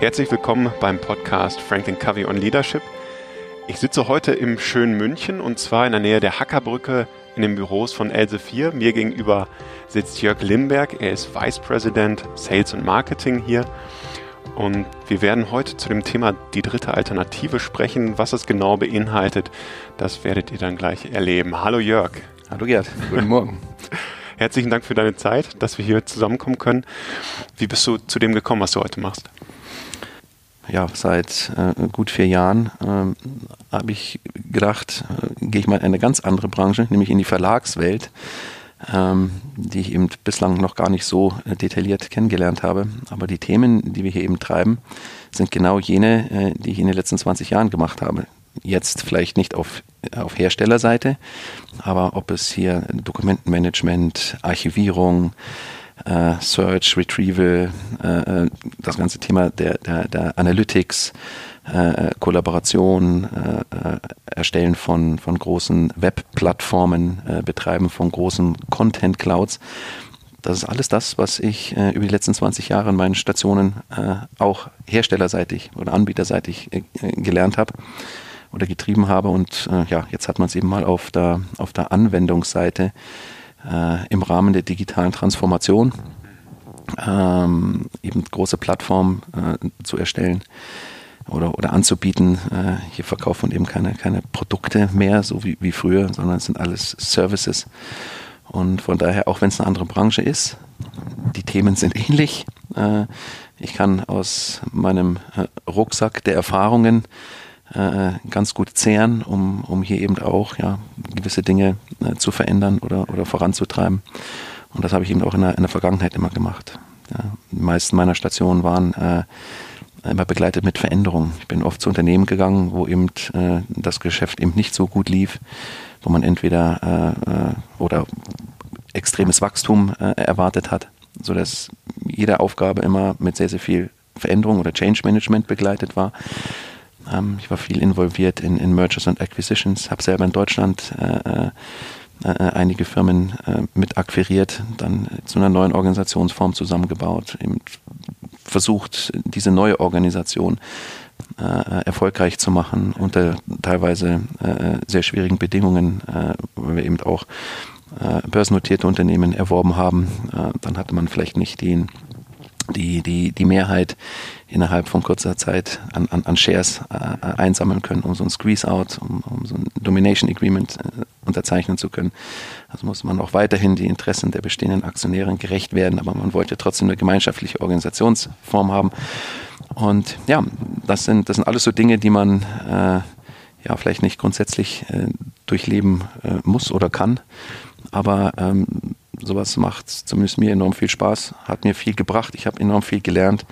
Herzlich willkommen beim Podcast Franklin Covey on Leadership. Ich sitze heute im schönen München und zwar in der Nähe der Hackerbrücke in den Büros von Else 4. Mir gegenüber sitzt Jörg Limberg. Er ist Vice President Sales und Marketing hier. Und wir werden heute zu dem Thema die dritte Alternative sprechen. Was es genau beinhaltet, das werdet ihr dann gleich erleben. Hallo Jörg. Hallo Gerd, guten Morgen. Herzlichen Dank für deine Zeit, dass wir hier zusammenkommen können. Wie bist du zu dem gekommen, was du heute machst? ja, seit äh, gut vier Jahren äh, habe ich gedacht, äh, gehe ich mal in eine ganz andere Branche, nämlich in die Verlagswelt, ähm, die ich eben bislang noch gar nicht so äh, detailliert kennengelernt habe. Aber die Themen, die wir hier eben treiben, sind genau jene, äh, die ich in den letzten 20 Jahren gemacht habe. Jetzt vielleicht nicht auf, auf Herstellerseite, aber ob es hier Dokumentenmanagement, Archivierung, äh, Search, Retrieval, äh, äh, das ganze Thema der, der, der Analytics, äh, Kollaboration, äh, äh, Erstellen von, von großen Webplattformen, äh, Betreiben von großen Content Clouds. Das ist alles das, was ich äh, über die letzten 20 Jahre in meinen Stationen äh, auch herstellerseitig oder anbieterseitig äh, gelernt habe oder getrieben habe. Und äh, ja, jetzt hat man es eben mal auf der, auf der Anwendungsseite äh, im Rahmen der digitalen Transformation ähm, eben große Plattformen äh, zu erstellen oder, oder anzubieten. Äh, hier verkauft man eben keine, keine Produkte mehr, so wie, wie früher, sondern es sind alles Services. Und von daher, auch wenn es eine andere Branche ist, die Themen sind ähnlich. Äh, ich kann aus meinem äh, Rucksack der Erfahrungen äh, ganz gut zehren, um, um hier eben auch ja, gewisse Dinge äh, zu verändern oder, oder voranzutreiben. Und das habe ich eben auch in der, in der Vergangenheit immer gemacht. Ja, die meisten meiner Stationen waren äh, immer begleitet mit Veränderungen. Ich bin oft zu Unternehmen gegangen, wo eben äh, das Geschäft eben nicht so gut lief, wo man entweder äh, äh oder extremes Wachstum äh, erwartet hat, sodass jede Aufgabe immer mit sehr, sehr viel Veränderung oder Change Management begleitet war. Ähm, ich war viel involviert in, in Mergers und Acquisitions, habe selber in Deutschland äh, äh, einige Firmen äh, mit akquiriert, dann zu einer neuen Organisationsform zusammengebaut, eben versucht, diese neue Organisation äh, erfolgreich zu machen unter teilweise äh, sehr schwierigen Bedingungen, weil wir eben auch börsennotierte Unternehmen erworben haben. dann hatte man vielleicht nicht den die, die, die Mehrheit innerhalb von kurzer Zeit an, an, an Shares äh, einsammeln können, um so ein Squeeze-Out, um, um so ein Domination Agreement äh, unterzeichnen zu können. Also muss man auch weiterhin die Interessen der bestehenden Aktionäre gerecht werden, aber man wollte trotzdem eine gemeinschaftliche Organisationsform haben. Und ja, das sind, das sind alles so Dinge, die man äh, ja vielleicht nicht grundsätzlich äh, durchleben äh, muss oder kann, aber ähm, sowas macht zumindest mir enorm viel Spaß, hat mir viel gebracht, ich habe enorm viel gelernt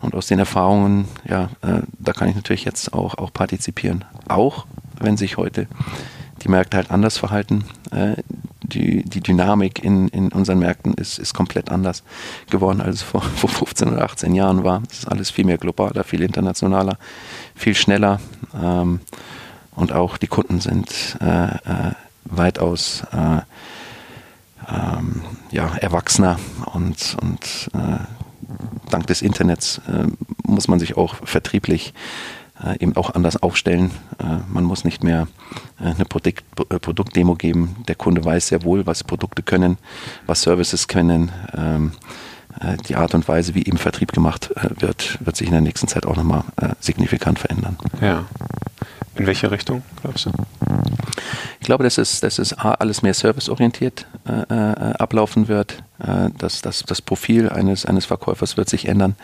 und aus den Erfahrungen, ja, äh, da kann ich natürlich jetzt auch, auch partizipieren. Auch wenn sich heute die Märkte halt anders verhalten. Äh, die, die Dynamik in, in unseren Märkten ist, ist komplett anders geworden, als es vor, vor 15 oder 18 Jahren war. Es ist alles viel mehr globaler, viel internationaler, viel schneller. Ähm, und auch die Kunden sind äh, äh, weitaus äh, ähm, ja, erwachsener und, und dank des Internets muss man sich auch vertrieblich äh, eben auch anders aufstellen. Äh, man muss nicht mehr äh, eine Produkt, äh, Produktdemo geben. Der Kunde weiß sehr wohl, was Produkte können, was Services können. Ähm, die Art und Weise, wie eben Vertrieb gemacht wird, wird sich in der nächsten Zeit auch nochmal signifikant verändern. Ja. In welche Richtung, glaubst du? Ich glaube, dass es, dass es alles mehr serviceorientiert äh, äh, ablaufen wird. Äh, dass, dass das Profil eines, eines Verkäufers wird sich ändern.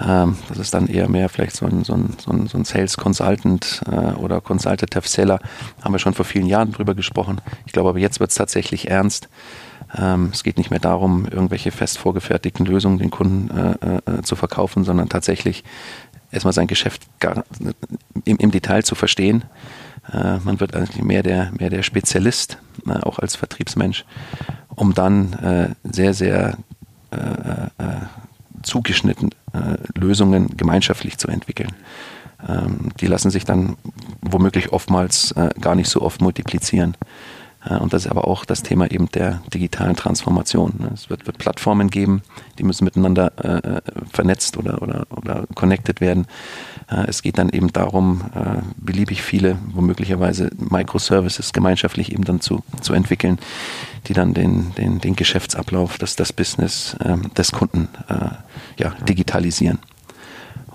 Ähm, das ist dann eher mehr vielleicht so ein, so ein, so ein, Sales Consultant äh, oder Consultative Seller. Haben wir schon vor vielen Jahren drüber gesprochen. Ich glaube aber jetzt wird es tatsächlich ernst. Ähm, es geht nicht mehr darum, irgendwelche fest vorgefertigten Lösungen den Kunden äh, äh, zu verkaufen, sondern tatsächlich erstmal sein Geschäft im, Detail zu verstehen. Man wird eigentlich mehr der, mehr der Spezialist, auch als Vertriebsmensch, um dann sehr, sehr zugeschnitten äh, Lösungen gemeinschaftlich zu entwickeln. Ähm, die lassen sich dann womöglich oftmals gar nicht so oft multiplizieren. Äh, und das ist aber auch das Thema eben der digitalen Transformation. Ne? Es wird, wird Plattformen geben, die müssen miteinander äh, vernetzt oder, oder, oder connected werden. Äh, es geht dann eben darum, äh, beliebig viele, womöglicherweise Microservices gemeinschaftlich eben dann zu, zu entwickeln, die dann den, den, den Geschäftsablauf, das, das Business ähm, des Kunden äh, ja, digitalisieren.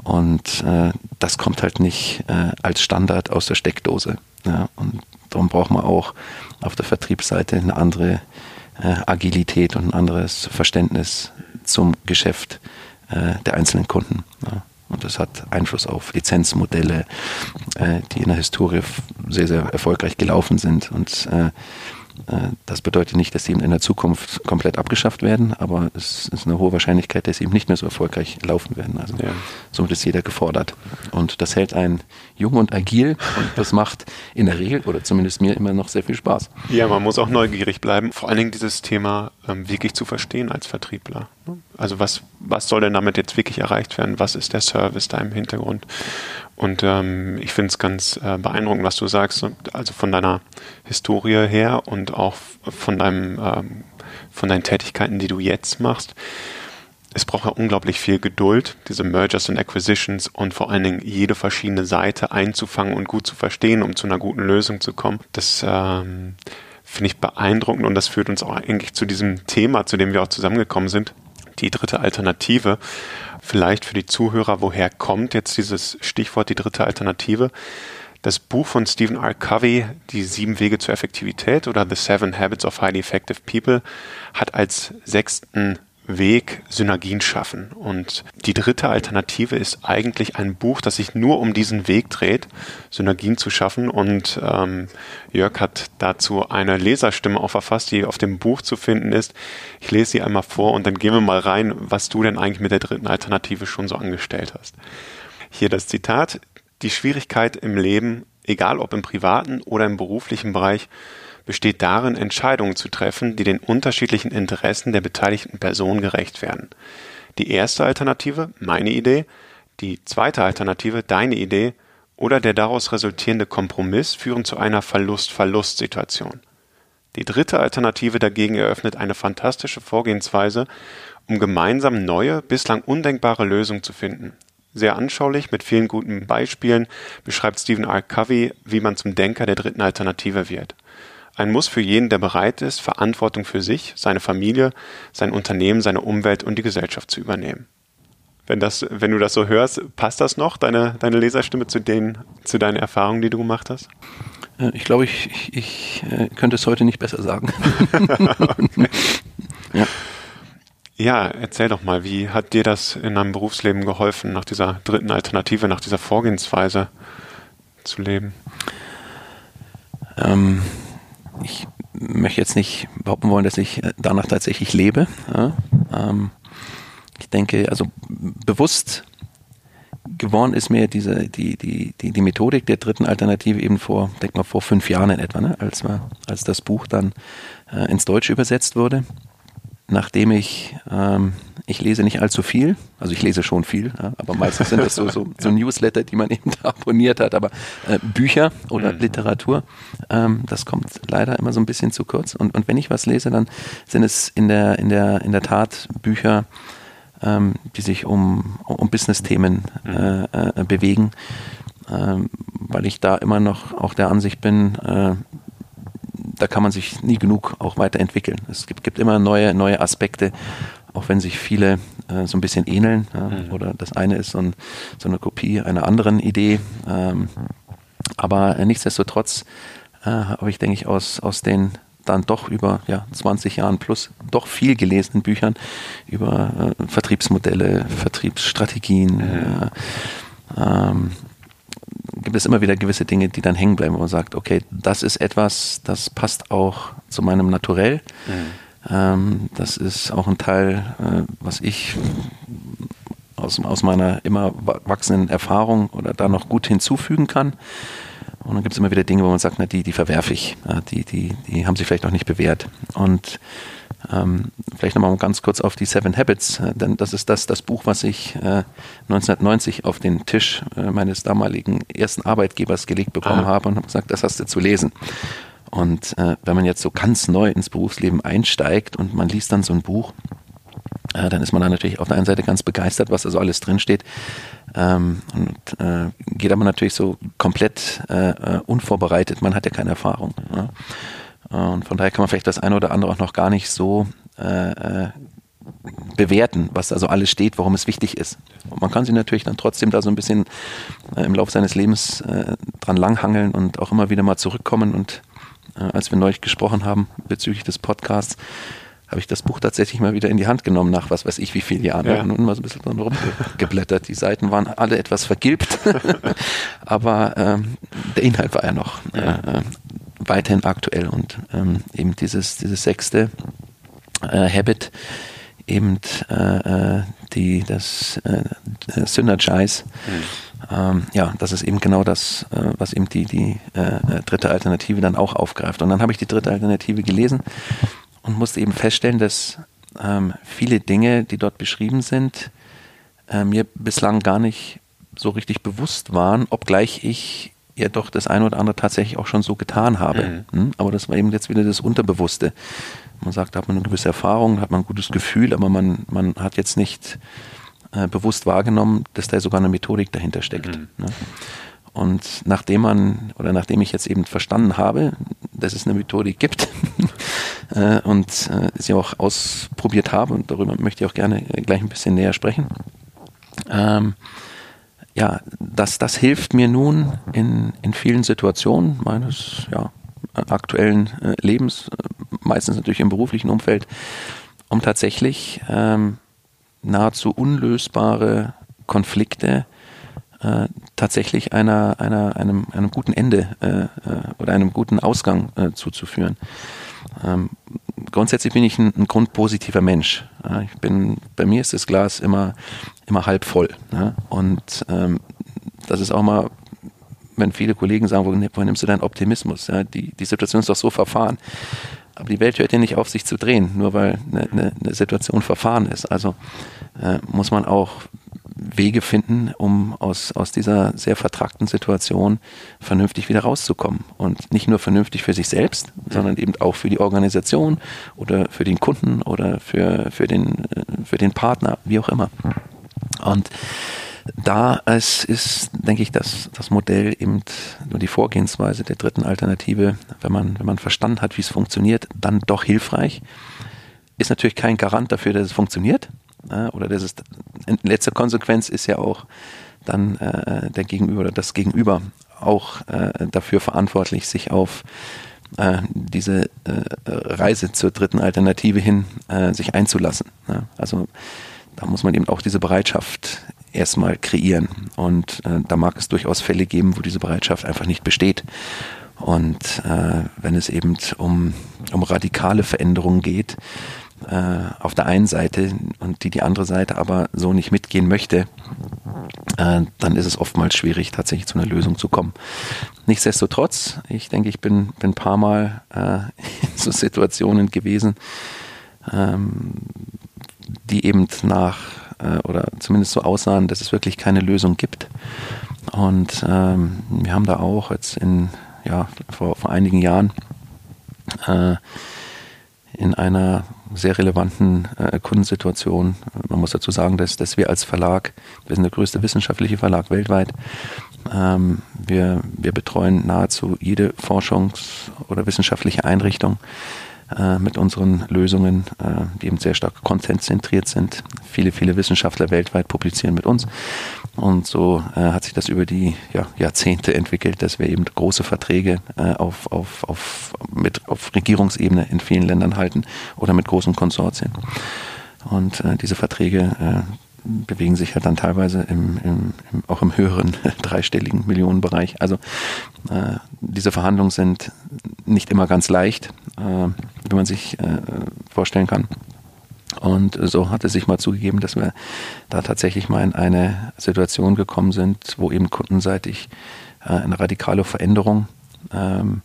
Und äh, das kommt halt nicht äh, als Standard aus der Steckdose. Ja, und darum braucht man auch auf der Vertriebsseite eine andere äh, Agilität und ein anderes Verständnis zum Geschäft äh, der einzelnen Kunden. Ja. Und das hat Einfluss auf Lizenzmodelle, äh, die in der Historie sehr, sehr erfolgreich gelaufen sind. Und äh, das bedeutet nicht, dass sie in der Zukunft komplett abgeschafft werden, aber es ist eine hohe Wahrscheinlichkeit, dass sie eben nicht mehr so erfolgreich laufen werden. Also ja. somit ist jeder gefordert. Und das hält einen jung und agil und das macht in der Regel oder zumindest mir immer noch sehr viel Spaß. Ja, man muss auch neugierig bleiben, vor allen Dingen dieses Thema ähm, wirklich zu verstehen als Vertriebler. Also was, was soll denn damit jetzt wirklich erreicht werden? Was ist der Service da im Hintergrund? Und ähm, ich finde es ganz äh, beeindruckend, was du sagst, also von deiner Historie her und auch von deinem, ähm, von deinen Tätigkeiten, die du jetzt machst. Es braucht ja unglaublich viel Geduld, diese Mergers und Acquisitions und vor allen Dingen jede verschiedene Seite einzufangen und gut zu verstehen, um zu einer guten Lösung zu kommen. Das ähm, finde ich beeindruckend und das führt uns auch eigentlich zu diesem Thema, zu dem wir auch zusammengekommen sind, die dritte Alternative. Vielleicht für die Zuhörer, woher kommt jetzt dieses Stichwort die dritte Alternative? Das Buch von Stephen R. Covey, Die sieben Wege zur Effektivität oder The Seven Habits of Highly Effective People, hat als sechsten Weg Synergien schaffen. Und die dritte Alternative ist eigentlich ein Buch, das sich nur um diesen Weg dreht, Synergien zu schaffen. Und ähm, Jörg hat dazu eine Leserstimme auch verfasst, die auf dem Buch zu finden ist. Ich lese sie einmal vor und dann gehen wir mal rein, was du denn eigentlich mit der dritten Alternative schon so angestellt hast. Hier das Zitat. Die Schwierigkeit im Leben, egal ob im privaten oder im beruflichen Bereich, besteht darin, Entscheidungen zu treffen, die den unterschiedlichen Interessen der beteiligten Personen gerecht werden. Die erste Alternative, meine Idee, die zweite Alternative, deine Idee oder der daraus resultierende Kompromiss führen zu einer Verlust-Verlust-Situation. Die dritte Alternative dagegen eröffnet eine fantastische Vorgehensweise, um gemeinsam neue, bislang undenkbare Lösungen zu finden. Sehr anschaulich, mit vielen guten Beispielen beschreibt Stephen R. Covey, wie man zum Denker der dritten Alternative wird. Ein Muss für jeden, der bereit ist, Verantwortung für sich, seine Familie, sein Unternehmen, seine Umwelt und die Gesellschaft zu übernehmen. Wenn, das, wenn du das so hörst, passt das noch, deine, deine Leserstimme zu, den, zu deinen Erfahrungen, die du gemacht hast? Äh, ich glaube, ich, ich, ich äh, könnte es heute nicht besser sagen. ja. ja, erzähl doch mal, wie hat dir das in deinem Berufsleben geholfen, nach dieser dritten Alternative, nach dieser Vorgehensweise zu leben? Ähm, ich möchte jetzt nicht behaupten wollen, dass ich äh, danach tatsächlich lebe. Ja, ähm, ich denke, also bewusst geworden ist mir diese, die, die, die, die Methodik der dritten Alternative eben vor, denk mal, vor fünf Jahren in etwa, ne, als, als das Buch dann äh, ins Deutsche übersetzt wurde nachdem ich, ähm, ich lese nicht allzu viel, also ich lese schon viel, ja, aber meistens sind das so, so, so, Newsletter, die man eben da abonniert hat, aber äh, Bücher oder mhm. Literatur, ähm, das kommt leider immer so ein bisschen zu kurz. Und, und wenn ich was lese, dann sind es in der, in der, in der Tat Bücher, ähm, die sich um, um Business-Themen mhm. äh, äh, bewegen, ähm, weil ich da immer noch auch der Ansicht bin, äh, da kann man sich nie genug auch weiterentwickeln. Es gibt, gibt immer neue, neue Aspekte, auch wenn sich viele äh, so ein bisschen ähneln. Ja, mhm. Oder das eine ist so, ein, so, eine Kopie einer anderen Idee. Ähm, aber äh, nichtsdestotrotz äh, habe ich, denke ich, aus, aus den dann doch über ja, 20 Jahren plus doch viel gelesenen Büchern über äh, Vertriebsmodelle, Vertriebsstrategien, mhm. ähm, gibt es immer wieder gewisse Dinge, die dann hängen bleiben, wo man sagt, okay, das ist etwas, das passt auch zu meinem Naturell. Mhm. Ähm, das ist auch ein Teil, äh, was ich aus, aus meiner immer wachsenden Erfahrung oder da noch gut hinzufügen kann. Und dann gibt es immer wieder Dinge, wo man sagt, na, die, die verwerfe ich. Ja, die, die, die haben sich vielleicht auch nicht bewährt. Und ähm, vielleicht nochmal ganz kurz auf die Seven Habits, äh, denn das ist das, das Buch, was ich äh, 1990 auf den Tisch äh, meines damaligen ersten Arbeitgebers gelegt bekommen ah. habe und habe gesagt, das hast du zu lesen. Und äh, wenn man jetzt so ganz neu ins Berufsleben einsteigt und man liest dann so ein Buch, äh, dann ist man da natürlich auf der einen Seite ganz begeistert, was da so alles drinsteht. Ähm, und äh, geht aber natürlich so komplett äh, unvorbereitet. Man hat ja keine Erfahrung. Ja? Und von daher kann man vielleicht das eine oder andere auch noch gar nicht so äh, äh, bewerten, was also alles steht, warum es wichtig ist. Und man kann sich natürlich dann trotzdem da so ein bisschen äh, im Laufe seines Lebens äh, dran langhangeln und auch immer wieder mal zurückkommen. Und äh, als wir neulich gesprochen haben bezüglich des Podcasts, habe ich das Buch tatsächlich mal wieder in die Hand genommen nach was weiß ich wie vielen Jahren. Ja. Und mal so ein bisschen dran rumgeblättert. Die Seiten waren alle etwas vergilbt, aber ähm, der Inhalt war ja noch äh, äh, weiterhin aktuell und ähm, eben dieses, dieses sechste äh, Habit, eben äh, äh, die, das äh, Synergize. Mhm. Ähm, ja, das ist eben genau das, äh, was eben die, die äh, dritte Alternative dann auch aufgreift. Und dann habe ich die dritte Alternative gelesen und musste eben feststellen, dass ähm, viele Dinge, die dort beschrieben sind, mir bislang gar nicht so richtig bewusst waren, obgleich ich ja doch das eine oder andere tatsächlich auch schon so getan habe. Mhm. Hm? Aber das war eben jetzt wieder das Unterbewusste. Man sagt, da hat man eine gewisse Erfahrung, hat man ein gutes Gefühl, aber man, man hat jetzt nicht äh, bewusst wahrgenommen, dass da sogar eine Methodik dahinter steckt. Mhm. Ne? Und nachdem man, oder nachdem ich jetzt eben verstanden habe, dass es eine Methodik gibt äh, und äh, sie auch ausprobiert habe, und darüber möchte ich auch gerne gleich ein bisschen näher sprechen, ähm, ja, das, das hilft mir nun in, in vielen Situationen meines ja, aktuellen äh, Lebens, meistens natürlich im beruflichen Umfeld, um tatsächlich ähm, nahezu unlösbare Konflikte äh, tatsächlich einer, einer, einem, einem guten Ende äh, äh oder einem guten Ausgang äh, zuzuführen. Ähm, grundsätzlich bin ich ein, ein grundpositiver Mensch. ich bin, bei mir ist das Glas immer, immer halb voll. Ne? Und ähm, das ist auch mal wenn viele Kollegen sagen, woher nimmst du deinen Optimismus? Ja, die, die Situation ist doch so verfahren. Aber die Welt hört ja nicht auf, sich zu drehen, nur weil eine, eine, eine Situation verfahren ist. Also äh, muss man auch Wege finden, um aus, aus dieser sehr vertragten Situation vernünftig wieder rauszukommen. Und nicht nur vernünftig für sich selbst, sondern eben auch für die Organisation oder für den Kunden oder für, für, den, äh, für den Partner, wie auch immer. Und da es ist, denke ich, dass das Modell eben nur die Vorgehensweise der dritten Alternative, wenn man, wenn man verstanden hat, wie es funktioniert, dann doch hilfreich. Ist natürlich kein Garant dafür, dass es funktioniert. Oder das ist, in letzter Konsequenz ist ja auch dann äh, der Gegenüber oder das Gegenüber auch äh, dafür verantwortlich, sich auf äh, diese äh, Reise zur dritten Alternative hin äh, sich einzulassen. Ja? Also da muss man eben auch diese Bereitschaft erstmal kreieren. Und äh, da mag es durchaus Fälle geben, wo diese Bereitschaft einfach nicht besteht. Und äh, wenn es eben um, um radikale Veränderungen geht, äh, auf der einen Seite und die die andere Seite aber so nicht mitgehen möchte, äh, dann ist es oftmals schwierig, tatsächlich zu einer Lösung zu kommen. Nichtsdestotrotz, ich denke, ich bin, ein paar Mal äh, in so Situationen gewesen, ähm, die eben nach äh, oder zumindest so aussahen, dass es wirklich keine Lösung gibt. Und ähm, wir haben da auch jetzt in, ja, vor, vor einigen Jahren äh, in einer sehr relevanten äh, Kundensituation. Man muss dazu sagen, dass, dass wir als Verlag, wir sind der größte wissenschaftliche Verlag weltweit, ähm, wir, wir betreuen nahezu jede Forschungs- oder wissenschaftliche Einrichtung äh, mit unseren Lösungen, äh, die eben sehr stark contentzentriert sind. Viele, viele Wissenschaftler weltweit publizieren mit uns. Und so äh, hat sich das über die ja, Jahrzehnte entwickelt, dass wir eben große Verträge äh, auf, auf, auf, mit, auf Regierungsebene in vielen Ländern halten oder mit großen Konsortien. Und äh, diese Verträge äh, bewegen sich halt dann teilweise im, im, im, auch im höheren dreistelligen Millionenbereich. Also äh, diese Verhandlungen sind nicht immer ganz leicht, äh, wie man sich vorstellen kann. Und so hat es sich mal zugegeben, dass wir da tatsächlich mal in eine Situation gekommen sind, wo eben kundenseitig äh, eine radikale Veränderung ähm,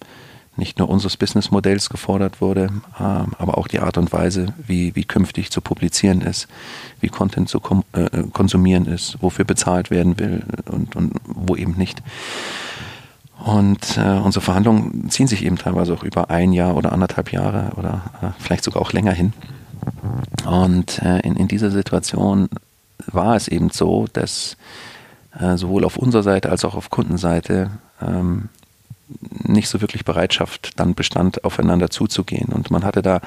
nicht nur unseres Businessmodells gefordert wurde, ähm, aber auch die Art und Weise, wie, wie künftig zu publizieren ist, wie Content zu äh, konsumieren ist, wofür bezahlt werden will und, und wo eben nicht. Und äh, unsere Verhandlungen ziehen sich eben teilweise auch über ein Jahr oder anderthalb Jahre oder äh, vielleicht sogar auch länger hin. Und äh, in, in dieser Situation war es eben so, dass äh, sowohl auf unserer Seite als auch auf Kundenseite ähm, nicht so wirklich Bereitschaft dann bestand, aufeinander zuzugehen. Und man hatte da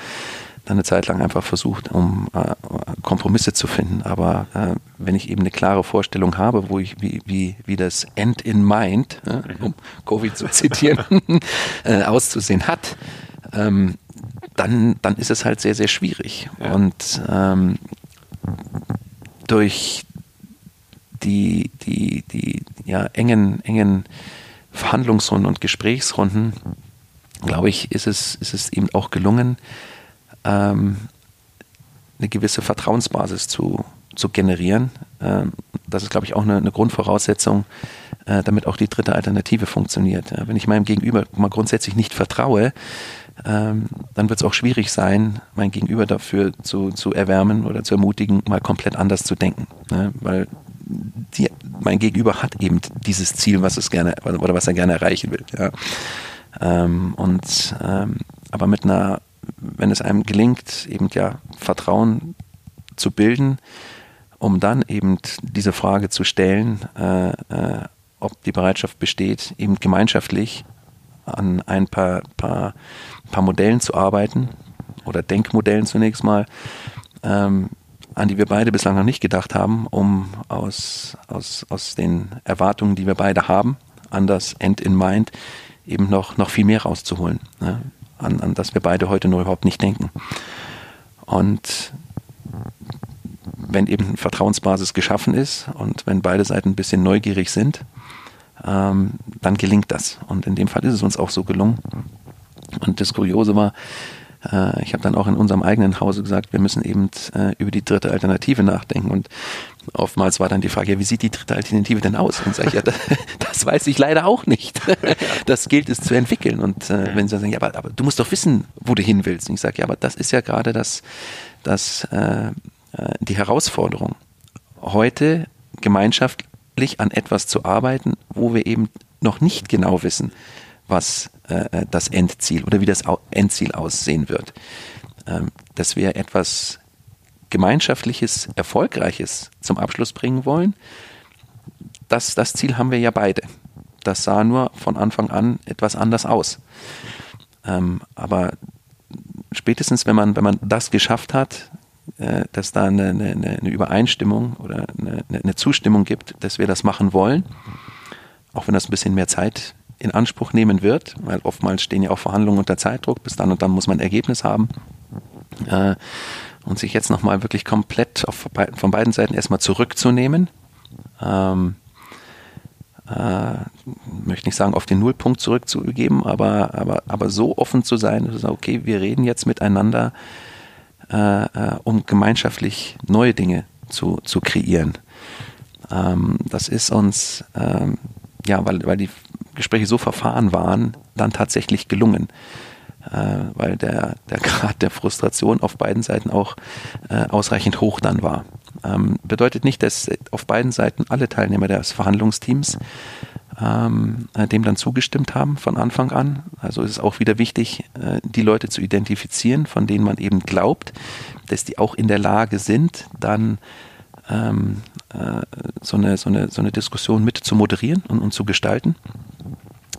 eine Zeit lang einfach versucht, um äh, Kompromisse zu finden. Aber äh, wenn ich eben eine klare Vorstellung habe, wo ich wie, wie, wie das End in Mind, äh, um Covid zu zitieren, äh, auszusehen hat, ähm, dann, dann ist es halt sehr, sehr schwierig. Ja. Und ähm, durch die, die, die ja, engen, engen Verhandlungsrunden und Gesprächsrunden, glaube ich, ist es, ist es eben auch gelungen, ähm, eine gewisse Vertrauensbasis zu, zu generieren. Ähm, das ist, glaube ich, auch eine, eine Grundvoraussetzung, äh, damit auch die dritte Alternative funktioniert. Ja, wenn ich meinem Gegenüber mal grundsätzlich nicht vertraue, ähm, dann wird es auch schwierig sein, mein Gegenüber dafür zu, zu erwärmen oder zu ermutigen, mal komplett anders zu denken. Ne? Weil die, mein Gegenüber hat eben dieses Ziel, was es gerne oder was er gerne erreichen will. Ja. Ähm, und ähm, aber mit einer, wenn es einem gelingt, eben ja Vertrauen zu bilden, um dann eben diese Frage zu stellen, äh, äh, ob die Bereitschaft besteht, eben gemeinschaftlich an ein paar, paar, paar Modellen zu arbeiten oder Denkmodellen zunächst mal, ähm, an die wir beide bislang noch nicht gedacht haben, um aus, aus, aus den Erwartungen, die wir beide haben, an das End in Mind eben noch, noch viel mehr rauszuholen, ne? an, an das wir beide heute nur überhaupt nicht denken. Und wenn eben Vertrauensbasis geschaffen ist und wenn beide Seiten ein bisschen neugierig sind, ähm, dann gelingt das. Und in dem Fall ist es uns auch so gelungen. Und das Kuriose war, äh, ich habe dann auch in unserem eigenen Hause gesagt, wir müssen eben äh, über die dritte Alternative nachdenken. Und oftmals war dann die Frage, ja, wie sieht die dritte Alternative denn aus? Und sage ich, ja, das, das, weiß ich leider auch nicht. Das gilt es zu entwickeln. Und äh, wenn sie sagen, ja, aber, aber, du musst doch wissen, wo du hin willst. Und ich sage, ja, aber das ist ja gerade das, das, äh, äh die Herausforderung. Heute gemeinschaftlich an etwas zu arbeiten, wo wir eben noch nicht genau wissen, was äh, das Endziel oder wie das Endziel aussehen wird. Ähm, dass wir etwas Gemeinschaftliches, Erfolgreiches zum Abschluss bringen wollen, das, das Ziel haben wir ja beide. Das sah nur von Anfang an etwas anders aus. Ähm, aber spätestens, wenn man, wenn man das geschafft hat, äh, dass da eine, eine, eine Übereinstimmung oder eine, eine, Zustimmung gibt, dass wir das machen wollen, auch wenn das ein bisschen mehr Zeit in Anspruch nehmen wird, weil oftmals stehen ja auch Verhandlungen unter Zeitdruck, bis dann und dann muss man ein Ergebnis haben. Äh, und sich jetzt nochmal wirklich komplett auf, von beiden Seiten erstmal zurückzunehmen. Ähm, äh, möchte nicht sagen, auf den Nullpunkt zurückzugeben, aber, aber, aber so offen zu sein, dass okay, wir reden jetzt miteinander, äh, äh, um gemeinschaftlich neue Dinge zu, zu kreieren. Ähm, das ist uns, ähm, ja, weil, weil die Gespräche so verfahren waren, dann tatsächlich gelungen. Äh, weil der, der Grad der Frustration auf beiden Seiten auch äh, ausreichend hoch dann war. Ähm, bedeutet nicht, dass auf beiden Seiten alle Teilnehmer des Verhandlungsteams ähm, äh, dem dann zugestimmt haben von Anfang an. Also ist es auch wieder wichtig, äh, die Leute zu identifizieren, von denen man eben glaubt, dass die auch in der Lage sind, dann ähm, äh, so, eine, so, eine, so eine Diskussion mit zu moderieren und, und zu gestalten.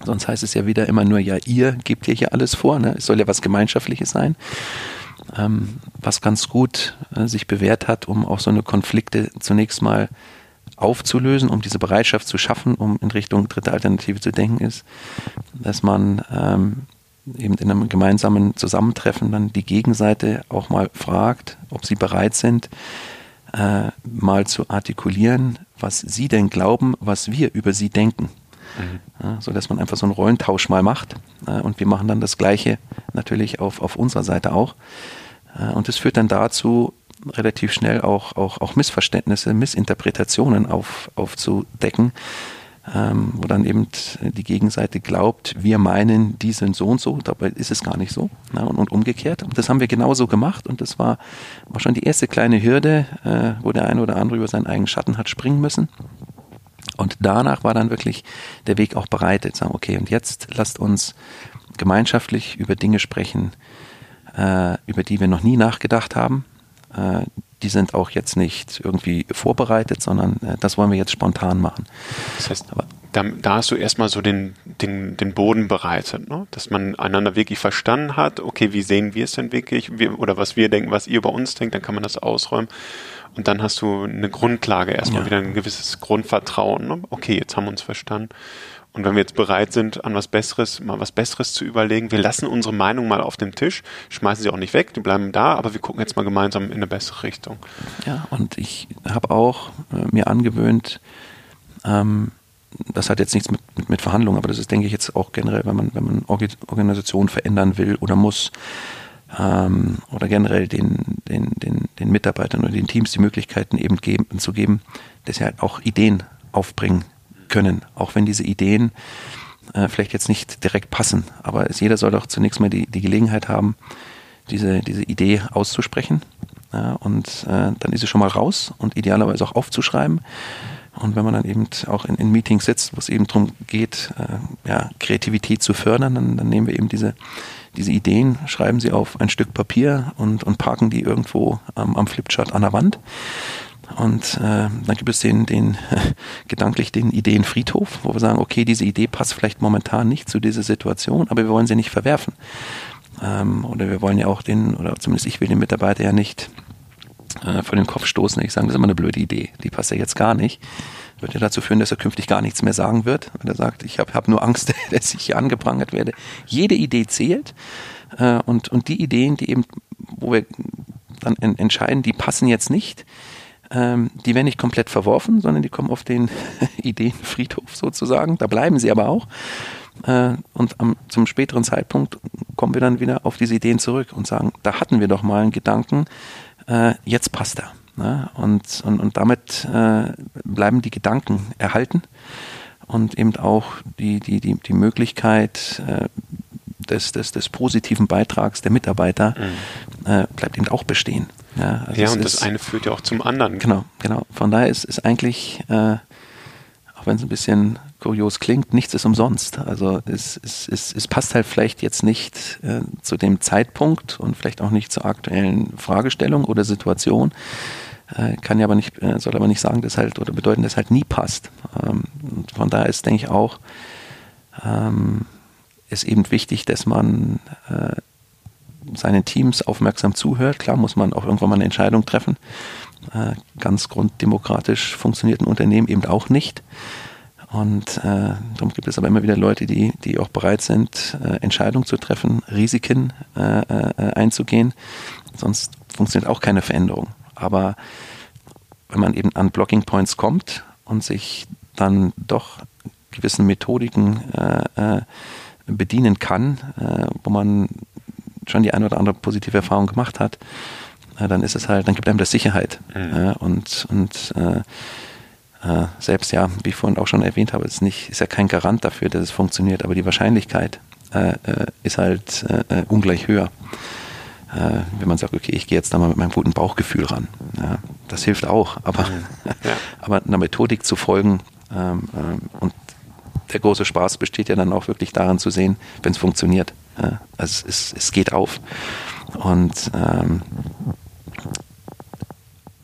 Sonst heißt es ja wieder immer nur, ja, ihr gebt hier hier alles vor. Ne? Es soll ja was Gemeinschaftliches sein. Ähm, was ganz gut äh, sich bewährt hat, um auch so eine Konflikte zunächst mal aufzulösen, um diese Bereitschaft zu schaffen, um in Richtung dritte Alternative zu denken, ist, dass man ähm, eben in einem gemeinsamen Zusammentreffen dann die Gegenseite auch mal fragt, ob sie bereit sind, äh, mal zu artikulieren, was sie denn glauben, was wir über sie denken. Mhm. Ja, so dass man einfach so einen Rollentausch mal macht. Äh, und wir machen dann das Gleiche natürlich auf, auf unserer Seite auch. Äh, und das führt dann dazu, relativ schnell auch, auch, auch Missverständnisse, Missinterpretationen auf, aufzudecken, ähm, wo dann eben die Gegenseite glaubt, wir meinen, die sind so und so, dabei ist es gar nicht so. Ja, und, und, umgekehrt. Und das haben wir genauso gemacht und das war, war schon die erste kleine Hürde, äh, wo der eine oder andere über seinen eigenen Schatten hat springen müssen. Und danach war dann wirklich der Weg auch bereitet. Sagen, okay, und jetzt lasst uns gemeinschaftlich über Dinge sprechen, äh, über die wir noch nie nachgedacht haben. Äh, die sind auch jetzt nicht irgendwie vorbereitet, sondern äh, das wollen wir jetzt spontan machen. Das heißt, Aber, da, da, hast du erstmal so den, den, den Boden bereitet, ne? dass man einander wirklich verstanden hat, okay, wie sehen wir es denn wirklich, wir, oder was wir denken, was ihr über uns denkt, dann kann man das ausräumen. Und dann hast du eine Grundlage, erstmal ja. wieder ein gewisses Grundvertrauen. Ne? Okay, jetzt haben wir uns verstanden. Und wenn wir jetzt bereit sind, an was Besseres, mal was Besseres zu überlegen, wir lassen unsere Meinung mal auf dem Tisch, schmeißen sie auch nicht weg, die bleiben da, aber wir gucken jetzt mal gemeinsam in eine bessere Richtung. Ja, und ich habe auch äh, mir angewöhnt, ähm, das hat jetzt nichts mit, mit, mit, Verhandlungen, aber das ist, denke ich, jetzt auch generell, wenn man, wenn man Organisationen verändern will oder muss, ähm, oder generell den, den, den, den Mitarbeitern oder den Teams die Möglichkeiten eben geben, zu geben, dass sie halt auch Ideen aufbringen können, auch wenn diese Ideen äh, vielleicht jetzt nicht direkt passen. Aber es, jeder soll doch zunächst mal die, die Gelegenheit haben, diese, diese Idee auszusprechen. Ja, und äh, dann ist sie schon mal raus und idealerweise auch aufzuschreiben. Und wenn man dann eben auch in, in Meetings sitzt, wo es eben darum geht, äh, ja, Kreativität zu fördern, dann, dann nehmen wir eben diese, diese Ideen, schreiben sie auf ein Stück Papier und, und parken die irgendwo ähm, am Flipchart an der Wand. Und äh, dann gibt es den, den gedanklich den Ideenfriedhof, wo wir sagen, okay, diese Idee passt vielleicht momentan nicht zu dieser Situation, aber wir wollen sie nicht verwerfen. Ähm, oder wir wollen ja auch den, oder zumindest ich will den Mitarbeiter ja nicht äh, vor den Kopf stoßen. Ich sage, das ist immer eine blöde Idee, die passt ja jetzt gar nicht. Wird ja dazu führen, dass er künftig gar nichts mehr sagen wird, wenn er sagt, ich habe hab nur Angst, dass ich hier angeprangert werde. Jede Idee zählt äh, und, und die Ideen, die eben, wo wir dann entscheiden, die passen jetzt nicht, ähm, die werden nicht komplett verworfen, sondern die kommen auf den Ideenfriedhof sozusagen. Da bleiben sie aber auch. Äh, und am, zum späteren Zeitpunkt kommen wir dann wieder auf diese Ideen zurück und sagen, da hatten wir doch mal einen Gedanken, äh, jetzt passt er. Ne? Und, und, und damit äh, bleiben die Gedanken erhalten und eben auch die, die, die, die Möglichkeit äh, des, des, des positiven Beitrags der Mitarbeiter mhm. äh, bleibt eben auch bestehen. Ja, also ja und das eine führt ja auch zum anderen. Genau, genau. Von daher ist, ist eigentlich, äh, wenn es ein bisschen kurios klingt, nichts ist umsonst. Also es, es, es, es passt halt vielleicht jetzt nicht äh, zu dem Zeitpunkt und vielleicht auch nicht zur aktuellen Fragestellung oder Situation. Äh, kann ja aber nicht, äh, soll aber nicht sagen, dass halt oder bedeuten, dass halt nie passt. Ähm, von daher ist, denke ich, auch ähm, ist eben wichtig, dass man äh, seinen Teams aufmerksam zuhört. Klar muss man auch irgendwann mal eine Entscheidung treffen. Äh, ganz grunddemokratisch funktioniert ein Unternehmen eben auch nicht. Und äh, darum gibt es aber immer wieder Leute, die, die auch bereit sind, äh, Entscheidungen zu treffen, Risiken äh, äh, einzugehen. Sonst funktioniert auch keine Veränderung. Aber wenn man eben an Blocking Points kommt und sich dann doch gewissen Methodiken bedienen kann, wo man schon die eine oder andere positive Erfahrung gemacht hat, äh, dann ist es halt, dann gibt einem das Sicherheit. Mhm. und und äh, äh, selbst ja, wie ich vorhin auch schon erwähnt habe, ist nicht, ist ja kein Garant dafür, dass es funktioniert, aber die Wahrscheinlichkeit äh, äh ist halt äh, ungleich höher. wenn man sagt, okay, ich gehe jetzt da mal mit meinem guten Bauchgefühl ran. Ja, das hilft auch, aber, mhm. ja. aber einer Methodik zu folgen ähm, ähm, und der große Spaß besteht ja dann auch wirklich daran zu sehen, wenn es funktioniert. Ja, also es, es geht auf. Und ähm,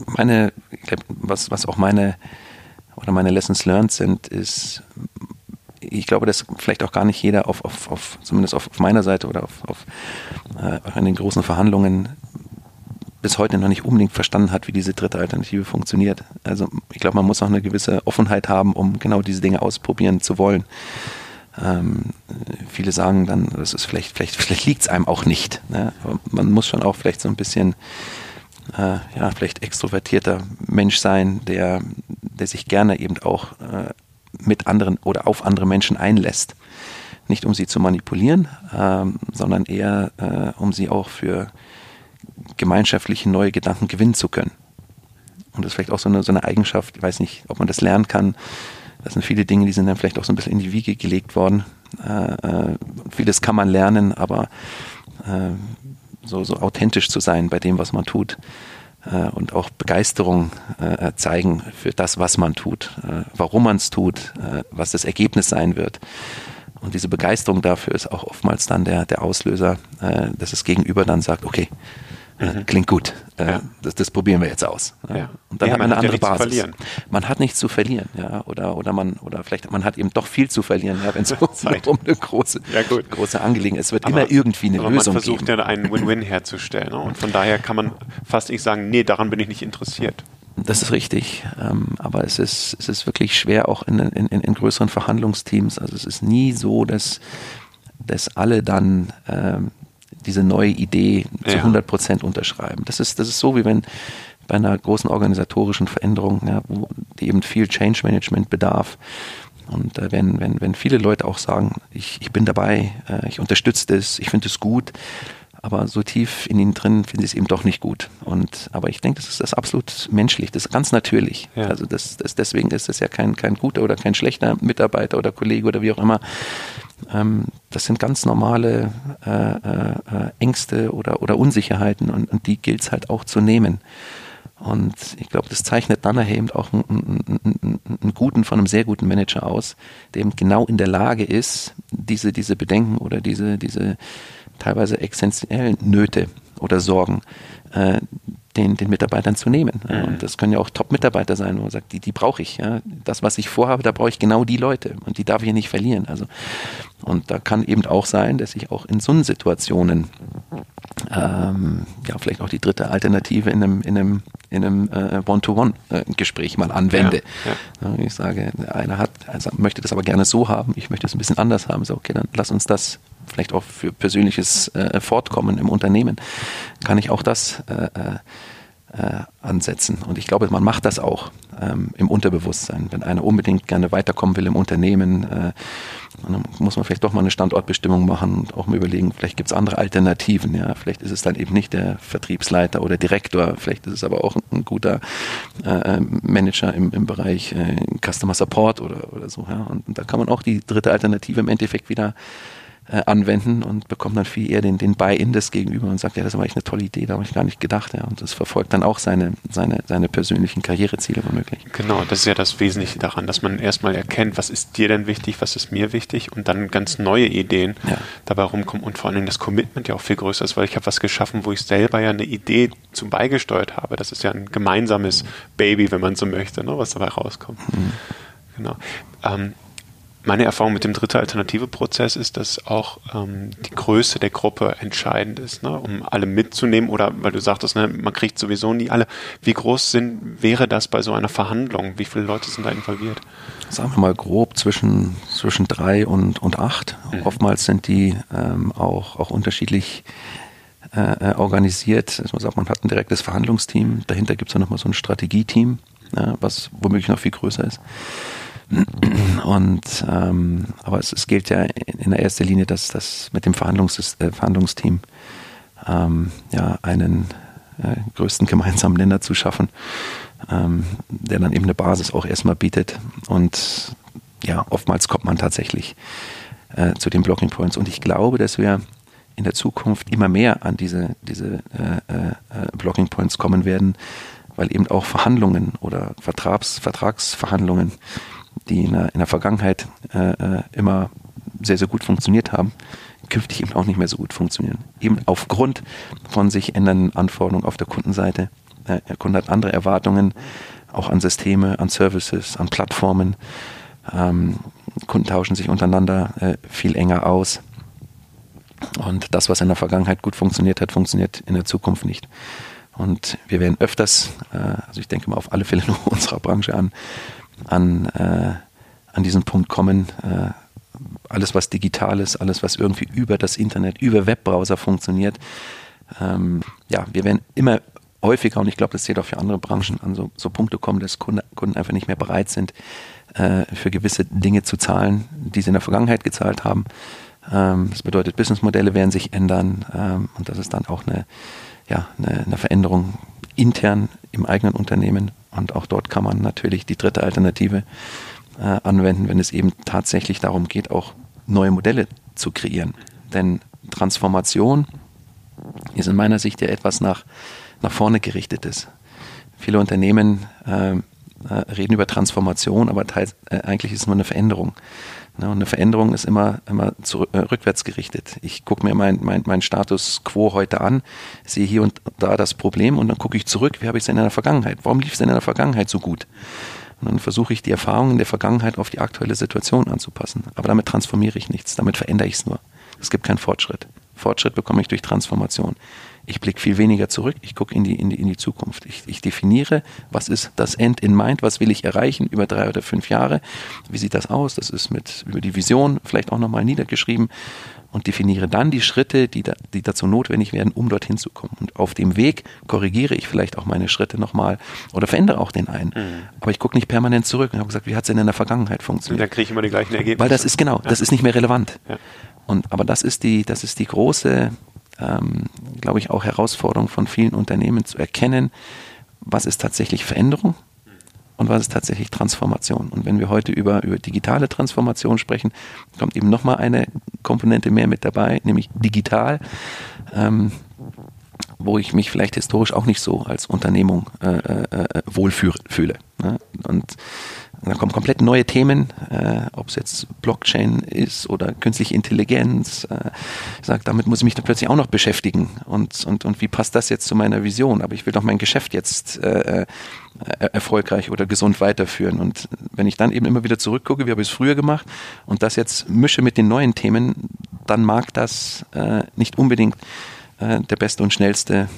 meine, was, was auch meine oder meine Lessons learned sind, ist, ich glaube, dass vielleicht auch gar nicht jeder auf, auf, auf zumindest auf, meiner Seite oder auf, auf äh, in den großen Verhandlungen bis heute noch nicht unbedingt verstanden hat, wie diese dritte Alternative funktioniert. Also ich glaube, man muss auch eine gewisse Offenheit haben, um genau diese Dinge ausprobieren zu wollen. Ähm, viele sagen dann, das ist vielleicht, vielleicht, vielleicht liegt es einem auch nicht. Ne? Man muss schon auch vielleicht so ein bisschen, äh, ja, vielleicht extrovertierter Mensch sein, der, der sich gerne eben auch äh, mit anderen oder auf andere Menschen einlässt. Nicht um sie zu manipulieren, ähm, sondern eher äh, um sie auch für gemeinschaftliche neue Gedanken gewinnen zu können. Und das ist vielleicht auch so eine, so eine Eigenschaft, ich weiß nicht, ob man das lernen kann, das sind viele Dinge, die sind dann vielleicht auch so ein bisschen in die Wiege gelegt worden. Äh, äh, vieles kann man lernen, aber äh, so, so authentisch zu sein bei dem, was man tut, äh, und auch Begeisterung äh, zeigen für das, was man tut, äh, warum man es tut, äh, was das Ergebnis sein wird. Und diese Begeisterung dafür ist auch oftmals dann der, der Auslöser, äh, dass das Gegenüber dann sagt, okay, mhm. klingt gut, äh, ja. das, das, probieren wir jetzt aus. Ja. Und dann ja, hat man eine hat andere Basis. Man hat nichts zu verlieren, ja, oder, oder man, oder vielleicht man hat eben doch viel zu verlieren, ja, wenn es um eine große, große Angelegenheit ist. Es wird aber, immer irgendwie eine aber Lösung man versucht geben. ja einen Win-Win herzustellen. Ne? Und von daher kann man fast nicht sagen, nee, daran bin ich nicht interessiert. Das ist richtig, ähm, aber es ist, es ist wirklich schwer auch in, in, in größeren Verhandlungsteams. Also es ist nie so, dass, dass alle dann ähm, diese neue Idee zu 100 Prozent unterschreiben. Das ist, das ist so, wie wenn bei einer großen organisatorischen Veränderung, ja, wo die eben viel Change Management bedarf. Und äh, wenn, wenn, wenn viele Leute auch sagen, ich, ich bin dabei, äh, ich unterstütze das, ich finde es gut, aber so tief in ihnen drin finden sie es eben doch nicht gut. Und aber ich denke, das ist das absolut menschlich, das ist ganz natürlich. Ja. Also das, das, deswegen ist es ja kein, kein guter oder kein schlechter Mitarbeiter oder Kollege oder wie auch immer. Ähm, das sind ganz normale äh, äh, Ängste oder, oder Unsicherheiten und, und die gilt es halt auch zu nehmen. Und ich glaube, das zeichnet dann eben auch einen, einen, einen, guten von einem sehr guten Manager aus, der eben genau in der Lage ist, diese, diese Bedenken oder diese, diese teilweise essentiellen Nöte oder Sorgen äh, den, den Mitarbeitern zu nehmen. Mhm. Und das können ja auch Top-Mitarbeiter sein, wo man sagt, die, die brauche ich. Ja. Das, was ich vorhabe, da brauche ich genau die Leute und die darf ich ja nicht verlieren. Also, und da kann eben auch sein, dass ich auch in so Situationen ähm, ja, vielleicht auch die dritte Alternative in einem, in einem, in einem äh, One-to-One-Gespräch mal anwende. Ja, ja. Ich sage, einer hat, also möchte das aber gerne so haben, ich möchte es ein bisschen anders haben. So, okay, dann lass uns das vielleicht auch für persönliches äh, Fortkommen im Unternehmen, kann ich auch das äh, äh, ansetzen. Und ich glaube, man macht das auch ähm, im Unterbewusstsein. Wenn einer unbedingt gerne weiterkommen will im Unternehmen, äh, dann muss man vielleicht doch mal eine Standortbestimmung machen und auch mal überlegen, vielleicht gibt es andere Alternativen. Ja? Vielleicht ist es dann eben nicht der Vertriebsleiter oder Direktor, vielleicht ist es aber auch ein, ein guter äh, Manager im, im Bereich äh, Customer Support oder, oder so. Ja? Und, und da kann man auch die dritte Alternative im Endeffekt wieder äh, anwenden und bekommt dann viel eher den, den Buy-in des Gegenüber und sagt, ja, das war eigentlich eine tolle Idee, da habe ich gar nicht gedacht. Ja. Und das verfolgt dann auch seine, seine, seine persönlichen Karriereziele womöglich. Genau, das ist ja das Wesentliche daran, dass man erstmal erkennt, was ist dir denn wichtig, was ist mir wichtig und dann ganz neue Ideen ja. dabei rumkommen und vor allem das Commitment ja auch viel größer ist, weil ich habe was geschaffen, wo ich selber ja eine Idee zum beigesteuert habe. Das ist ja ein gemeinsames Baby, wenn man so möchte, ne, was dabei rauskommt. Mhm. Genau. Ähm, meine Erfahrung mit dem dritte Alternative-Prozess ist, dass auch ähm, die Größe der Gruppe entscheidend ist, ne, um alle mitzunehmen oder weil du sagtest, ne, man kriegt sowieso nie alle. Wie groß sind, wäre das bei so einer Verhandlung? Wie viele Leute sind da involviert? Sagen wir mal grob zwischen, zwischen drei und, und acht. Mhm. Oftmals sind die ähm, auch, auch unterschiedlich äh, äh organisiert. Also man sagt, man hat ein direktes Verhandlungsteam, dahinter gibt es dann nochmal so ein Strategieteam, ja, was womöglich noch viel größer ist. Und ähm, aber es, es, gilt ja in der ersten Linie, dass das mit dem Verhandlungs äh, Verhandlungsteam ähm, ja einen äh, größten gemeinsamen Nenner zu schaffen, ähm, der dann eben eine Basis auch erstmal bietet. Und ja, oftmals kommt man tatsächlich äh, zu den Blocking Points. Und ich glaube, dass wir in der Zukunft immer mehr an diese, diese äh, äh, äh Blocking Points kommen werden, weil eben auch Verhandlungen oder Vertrags, Vertragsverhandlungen die in der, in der Vergangenheit äh, äh, immer sehr, sehr gut funktioniert haben, künftig eben auch nicht mehr so gut funktionieren. Eben aufgrund von sich ändernden Anforderungen auf der Kundenseite. Äh, der Kunde hat andere Erwartungen, auch an Systeme, an Services, an Plattformen. Ähm, Kunden tauschen sich untereinander äh, viel enger aus. Und das, was in der Vergangenheit gut funktioniert hat, funktioniert in der Zukunft nicht. Und wir werden öfters, äh, also ich denke mal auf alle Fälle nur unserer Branche an, an, äh, an diesen Punkt kommen. Äh, alles, was digital ist, alles, was irgendwie über das Internet, über Webbrowser funktioniert. Ähm, ja, wir werden immer häufiger, und ich glaube, das zählt auch für andere Branchen, an so, so Punkte kommen, dass Kunden, Kunden einfach nicht mehr bereit sind, äh, für gewisse Dinge zu zahlen, die sie in der Vergangenheit gezahlt haben. Ähm, das bedeutet, Businessmodelle werden sich ändern ähm, und das ist dann auch eine, ja, eine, eine Veränderung intern im eigenen Unternehmen und auch dort kann man natürlich die dritte Alternative äh, anwenden, wenn es eben tatsächlich darum geht, auch neue Modelle zu kreieren. Denn Transformation ist in meiner Sicht ja etwas nach, nach vorne gerichtet ist. Viele Unternehmen äh, reden über Transformation, aber teils, äh, eigentlich ist es nur eine Veränderung. Ne, und eine Veränderung ist immer, immer zurück, äh, rückwärts gerichtet. Ich gucke mir meinen mein, mein Status quo heute an, sehe hier und da das Problem und dann gucke ich zurück, wie habe ich es in der Vergangenheit? Warum lief es in der Vergangenheit so gut? Und dann versuche ich die Erfahrungen der Vergangenheit auf die aktuelle Situation anzupassen. Aber damit transformiere ich nichts, damit verändere ich es nur. Es gibt keinen Fortschritt. Fortschritt bekomme ich durch Transformation. Ich blicke viel weniger zurück, ich gucke in die, in, die, in die Zukunft. Ich, ich definiere, was ist das End in Mind, was will ich erreichen über drei oder fünf Jahre, wie sieht das aus, das ist mit über die Vision vielleicht auch nochmal niedergeschrieben und definiere dann die Schritte, die, da, die dazu notwendig werden, um dorthin zu kommen. Und auf dem Weg korrigiere ich vielleicht auch meine Schritte nochmal oder verändere auch den einen. Mhm. Aber ich gucke nicht permanent zurück und habe gesagt, wie hat es denn in der Vergangenheit funktioniert? Und dann kriege ich immer die gleichen Ergebnisse. Weil das ist genau, ja. das ist nicht mehr relevant. Ja. Und, aber das ist die, das ist die große ähm, glaube ich, auch Herausforderung von vielen Unternehmen zu erkennen, was ist tatsächlich Veränderung und was ist tatsächlich Transformation. Und wenn wir heute über, über digitale Transformation sprechen, kommt eben nochmal eine Komponente mehr mit dabei, nämlich digital, ähm, wo ich mich vielleicht historisch auch nicht so als Unternehmung äh, äh, äh wohlfühle. Ne? Und und da kommen komplett neue Themen, äh, ob es jetzt Blockchain ist oder künstliche Intelligenz. Äh, ich sage, damit muss ich mich dann plötzlich auch noch beschäftigen. Und, und, und wie passt das jetzt zu meiner Vision? Aber ich will doch mein Geschäft jetzt äh, äh, erfolgreich oder gesund weiterführen. Und wenn ich dann eben immer wieder zurückgucke, wie habe ich es früher gemacht und das jetzt mische mit den neuen Themen, dann mag das äh, nicht unbedingt äh, der beste und schnellste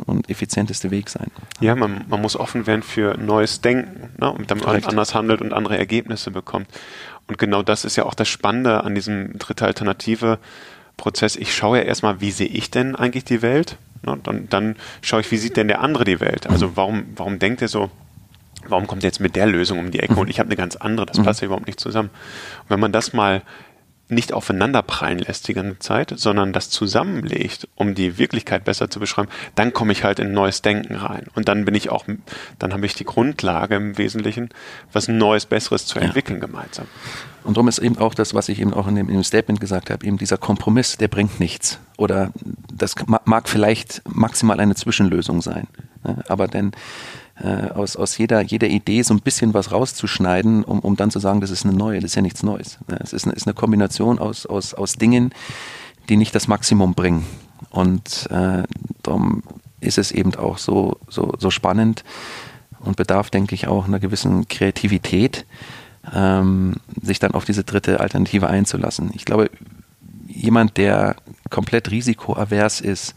und effizienteste Weg sein. Ja, man, man muss offen werden für neues Denken, ne, und damit man anders handelt und andere Ergebnisse bekommt. Und genau das ist ja auch das Spannende an diesem dritte Alternative Prozess. Ich schaue ja erstmal, wie sehe ich denn eigentlich die Welt? Ne, dann, dann schaue ich, wie sieht denn der andere die Welt? Also warum, warum denkt er so, warum kommt er jetzt mit der Lösung um die Ecke und ich habe eine ganz andere, das mhm. passt ja überhaupt nicht zusammen. Und wenn man das mal nicht aufeinander prallen lässt die ganze Zeit, sondern das zusammenlegt, um die Wirklichkeit besser zu beschreiben, dann komme ich halt in neues Denken rein. Und dann bin ich auch, dann habe ich die Grundlage im Wesentlichen, was Neues, Besseres zu entwickeln ja. gemeinsam. Und darum ist eben auch das, was ich eben auch in dem, in dem Statement gesagt habe, eben dieser Kompromiss, der bringt nichts. Oder das mag vielleicht maximal eine Zwischenlösung sein. Aber denn äh, aus, aus jeder, jeder Idee so ein bisschen was rauszuschneiden, um, um dann zu sagen, das ist eine neue, das ist ja nichts Neues. Es ist eine, ist eine Kombination aus, aus, aus Dingen, die nicht das Maximum bringen. Und äh, darum ist es eben auch so, so, so spannend und bedarf, denke ich, auch einer gewissen Kreativität, ähm, sich dann auf diese dritte Alternative einzulassen. Ich glaube, jemand, der komplett risikoavers ist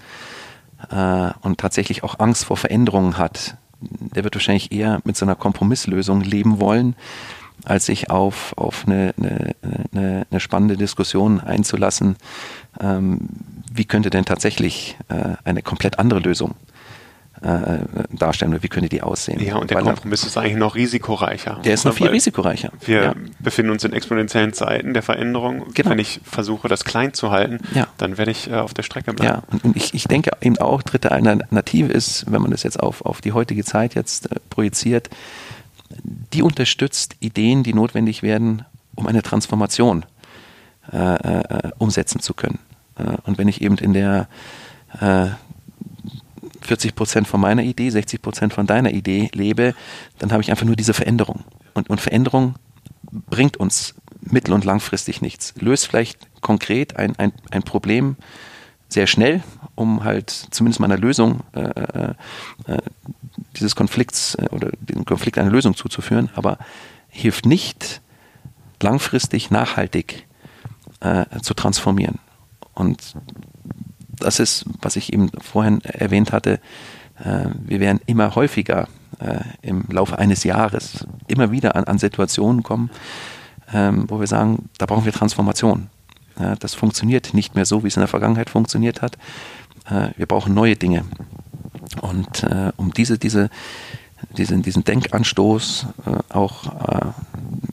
äh, und tatsächlich auch Angst vor Veränderungen hat, der wird wahrscheinlich eher mit so einer Kompromisslösung leben wollen, als sich auf, auf eine, eine, eine, eine spannende Diskussion einzulassen, ähm, wie könnte denn tatsächlich äh, eine komplett andere Lösung äh, darstellen oder wie könnte die aussehen. Ja, und der Weil Kompromiss ist eigentlich noch risikoreicher. Der ist noch viel risikoreicher. Wir ja. befinden uns in exponentiellen Zeiten der Veränderung. Genau. Wenn ich versuche, das klein zu halten, ja. dann werde ich äh, auf der Strecke bleiben. Ja, und, und ich, ich denke eben auch, dritte Alternative ist, wenn man das jetzt auf, auf die heutige Zeit jetzt äh, projiziert, die unterstützt Ideen, die notwendig werden, um eine Transformation äh, äh, umsetzen zu können. Äh, und wenn ich eben in der 40 Prozent von meiner Idee, 60 Prozent von deiner Idee lebe, dann habe ich einfach nur diese Veränderung. Und, und Veränderung bringt uns mittel- und langfristig nichts. Löst vielleicht konkret ein, ein, ein Problem sehr schnell, um halt zumindest mal einer Lösung äh, äh, äh dieses Konflikts äh, oder dem Konflikt eine Lösung zuzuführen, aber hilft nicht langfristig nachhaltig äh, zu transformieren. Und das ist, was ich eben vorhin erwähnt hatte, äh, wir werden immer häufiger äh, im Laufe eines Jahres immer wieder an, an Situationen kommen, ähm, wo wir sagen, da brauchen wir Transformation. das funktioniert nicht mehr so, wie es in der Vergangenheit funktioniert hat. Äh, wir brauchen neue Dinge. Und um diese, diese, diesen, diesen Denkanstoß auch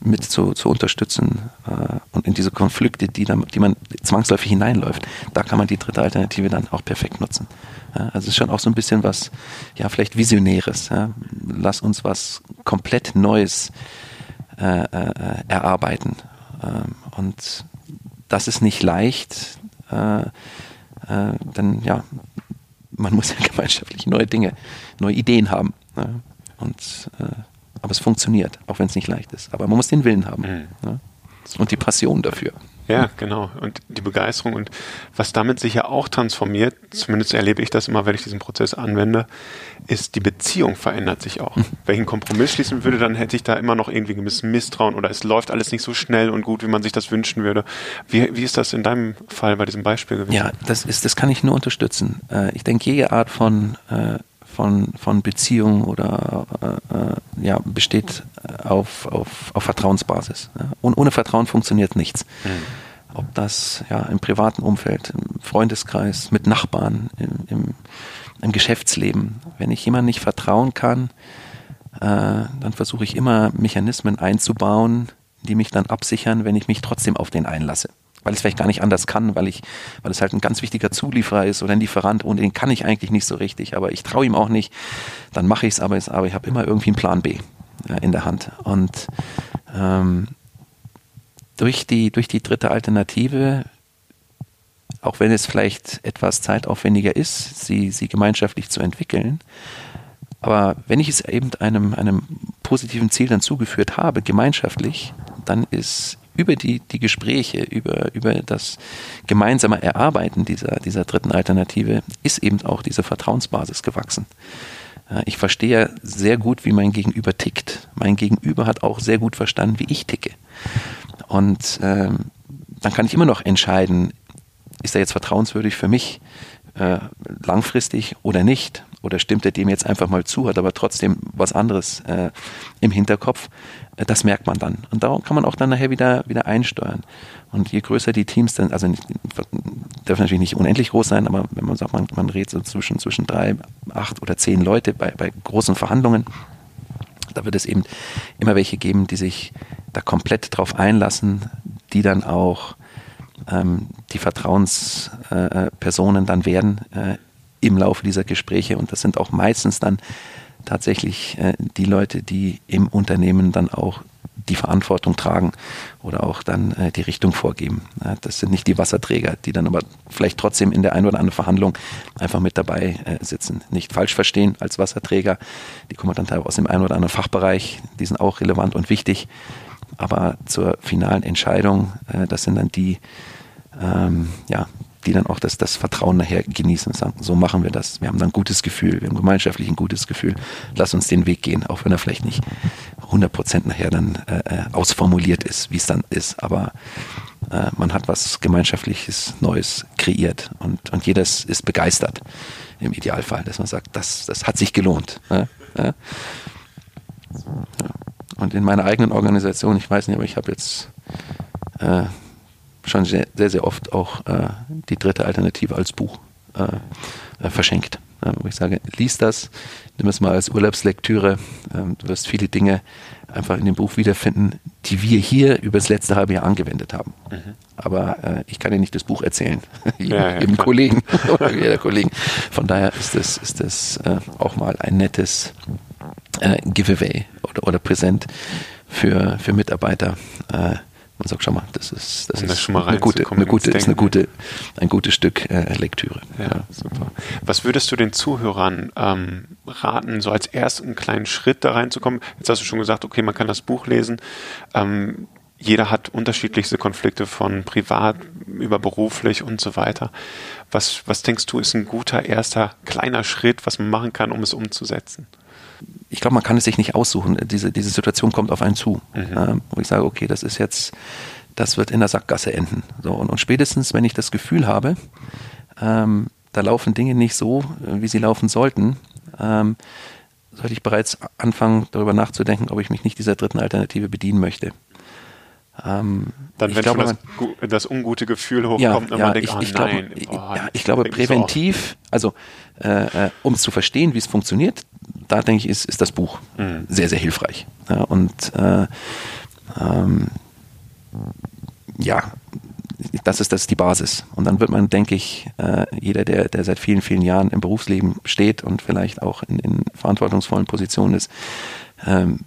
mit zu, zu unterstützen äh, und in diese Konflikte, die, dann, die man zwangsläufig hineinläuft, da kann man die dritte Alternative dann auch perfekt nutzen. Ja, also es ist schon auch so ein bisschen was, ja, vielleicht Visionäres. Ja. Lass uns was komplett Neues äh, äh, erarbeiten. Ähm, und das ist nicht leicht, äh, äh, denn ja, man muss ja gemeinschaftlich neue Dinge, neue Ideen haben. Ne? Und, äh, aber es funktioniert, auch wenn es nicht leicht ist. Aber man muss den Willen haben mhm. ne? und die Passion dafür. Ja, genau. Und die Begeisterung und was damit sich ja auch transformiert, zumindest erlebe ich das immer, wenn ich diesen Prozess anwende, ist, die Beziehung verändert sich auch. Mhm. Wenn ich einen Kompromiss schließen würde, dann hätte ich da immer noch irgendwie ein bisschen Misstrauen oder es läuft alles nicht so schnell und gut, wie man sich das wünschen würde. Wie, wie ist das in deinem Fall bei diesem Beispiel gewesen? Ja, das ist, das kann ich nur unterstützen. Äh, ich denke, jede Art von äh, von, von Beziehung oder äh, äh ja, besteht auf, auf, auf Vertrauensbasis. Ja. Und ohne Vertrauen funktioniert nichts. Mhm. Ob das ja im privaten Umfeld, im Freundeskreis, mit Nachbarn, im, im, im Geschäftsleben. Wenn ich jemandem nicht vertrauen kann, äh, dann versuche ich immer Mechanismen einzubauen, die mich dann absichern, wenn ich mich trotzdem auf den einlasse weil ich es vielleicht gar nicht anders kann, weil ich, weil es halt ein ganz wichtiger Zulieferer ist oder ein Lieferant und den kann ich eigentlich nicht so richtig, aber ich traue ihm auch nicht, dann mache ich es, aber, aber ich habe immer irgendwie einen Plan B in der Hand. Und ähm, durch, die, durch die dritte Alternative, auch wenn es vielleicht etwas zeitaufwendiger ist, sie, sie gemeinschaftlich zu entwickeln, aber wenn ich es eben einem, einem positiven Ziel dann zugeführt habe, gemeinschaftlich, dann ist über die, die Gespräche, über, über das gemeinsame Erarbeiten dieser, dieser dritten Alternative ist eben auch diese Vertrauensbasis gewachsen. Ich verstehe sehr gut, wie mein Gegenüber tickt. Mein Gegenüber hat auch sehr gut verstanden, wie ich ticke. Und ähm, dann kann ich immer noch entscheiden, ist er jetzt vertrauenswürdig für mich äh, langfristig oder nicht? Oder stimmt er dem jetzt einfach mal zu, hat aber trotzdem was anderes äh, im Hinterkopf? Äh, das merkt man dann. Und darum kann man auch dann nachher wieder, wieder einsteuern. Und je größer die Teams dann, also nicht, dürfen natürlich nicht unendlich groß sein, aber wenn man sagt, man, man redet so zwischen, zwischen drei, acht oder zehn Leute bei, bei großen Verhandlungen, da wird es eben immer welche geben, die sich da komplett drauf einlassen, die dann auch ähm, die Vertrauenspersonen äh, dann werden äh, im Laufe dieser Gespräche. Und das sind auch meistens dann tatsächlich äh, die Leute, die im Unternehmen dann auch die Verantwortung tragen oder auch dann äh, die Richtung vorgeben. Ja, das sind nicht die Wasserträger, die dann aber vielleicht trotzdem in der einen oder anderen Verhandlung einfach mit dabei äh, sitzen. Nicht falsch verstehen als Wasserträger, die kommen dann teilweise aus dem einen oder anderen Fachbereich, die sind auch relevant und wichtig. Aber zur finalen Entscheidung, äh, das sind dann die, ähm, ja, die dann auch das, das Vertrauen nachher genießen und sagen, so machen wir das. Wir haben dann ein gutes Gefühl, wir haben gemeinschaftlich ein gutes Gefühl. Lass uns den Weg gehen, auch wenn er vielleicht nicht 100% nachher dann äh, äh, ausformuliert ist, wie es dann ist. Aber äh, man hat was Gemeinschaftliches, Neues kreiert und, und jeder ist begeistert im Idealfall, dass man sagt, das, das hat sich gelohnt. Ja? Ja? Und in meiner eigenen Organisation, ich weiß nicht, aber ich habe jetzt äh, schon sehr, sehr, sehr oft auch äh, die dritte Alternative als Buch äh, äh verschenkt. wo ich sage, lies das, nimm es mal als Urlaubslektüre. Ähm, du wirst viele Dinge einfach in dem Buch wiederfinden, die wir hier über das letzte halbe Jahr angewendet haben. Mhm. Aber äh, ich kann dir nicht das Buch erzählen, ja, jedem ja, Kollegen oder jeder Kollegen. Von daher ist das, ist das äh, auch mal ein nettes äh, Giveaway oder, oder Präsent für, für Mitarbeiter man sagt, schau mal, das ist, das um ist das eine, gute, eine gute, ist eine gute, ein gutes Stück äh, Lektüre. Ja, ja, super. Was würdest du den Zuhörern ähm, raten, so als ersten kleinen Schritt da reinzukommen? Jetzt hast du schon gesagt, okay, man kann das Buch lesen. Ähm, jeder hat unterschiedlichste Konflikte von privat über beruflich und so weiter. Was, was denkst du, ist ein guter erster kleiner Schritt, was man machen kann, um es umzusetzen? Ich glaube, man kann es sich nicht aussuchen. Diese, diese Situation kommt auf einen zu. Mhm. Ähm, wo ich sage, okay, das ist jetzt, das wird in der Sackgasse enden. So, und, und spätestens, wenn ich das Gefühl habe, ähm, da laufen Dinge nicht so, wie sie laufen sollten, ähm, sollte ich bereits anfangen, darüber nachzudenken, ob ich mich nicht dieser dritten Alternative bedienen möchte. Ähm, Dann, wenn glaube, das, das, ungute Gefühl hochkommt ja, und ja, man denkt, ich, oh, ich nein, glaube, oh, ja, ich glaube präventiv, also äh, äh, um zu verstehen, wie es funktioniert, da denke ich, ist, ist das Buch mhm. sehr, sehr hilfreich. Ja, und äh, ähm, ja, das ist, das ist die Basis. Und dann wird man, denke ich, äh, jeder, der, der seit vielen, vielen Jahren im Berufsleben steht und vielleicht auch in, in verantwortungsvollen Positionen ist, ähm,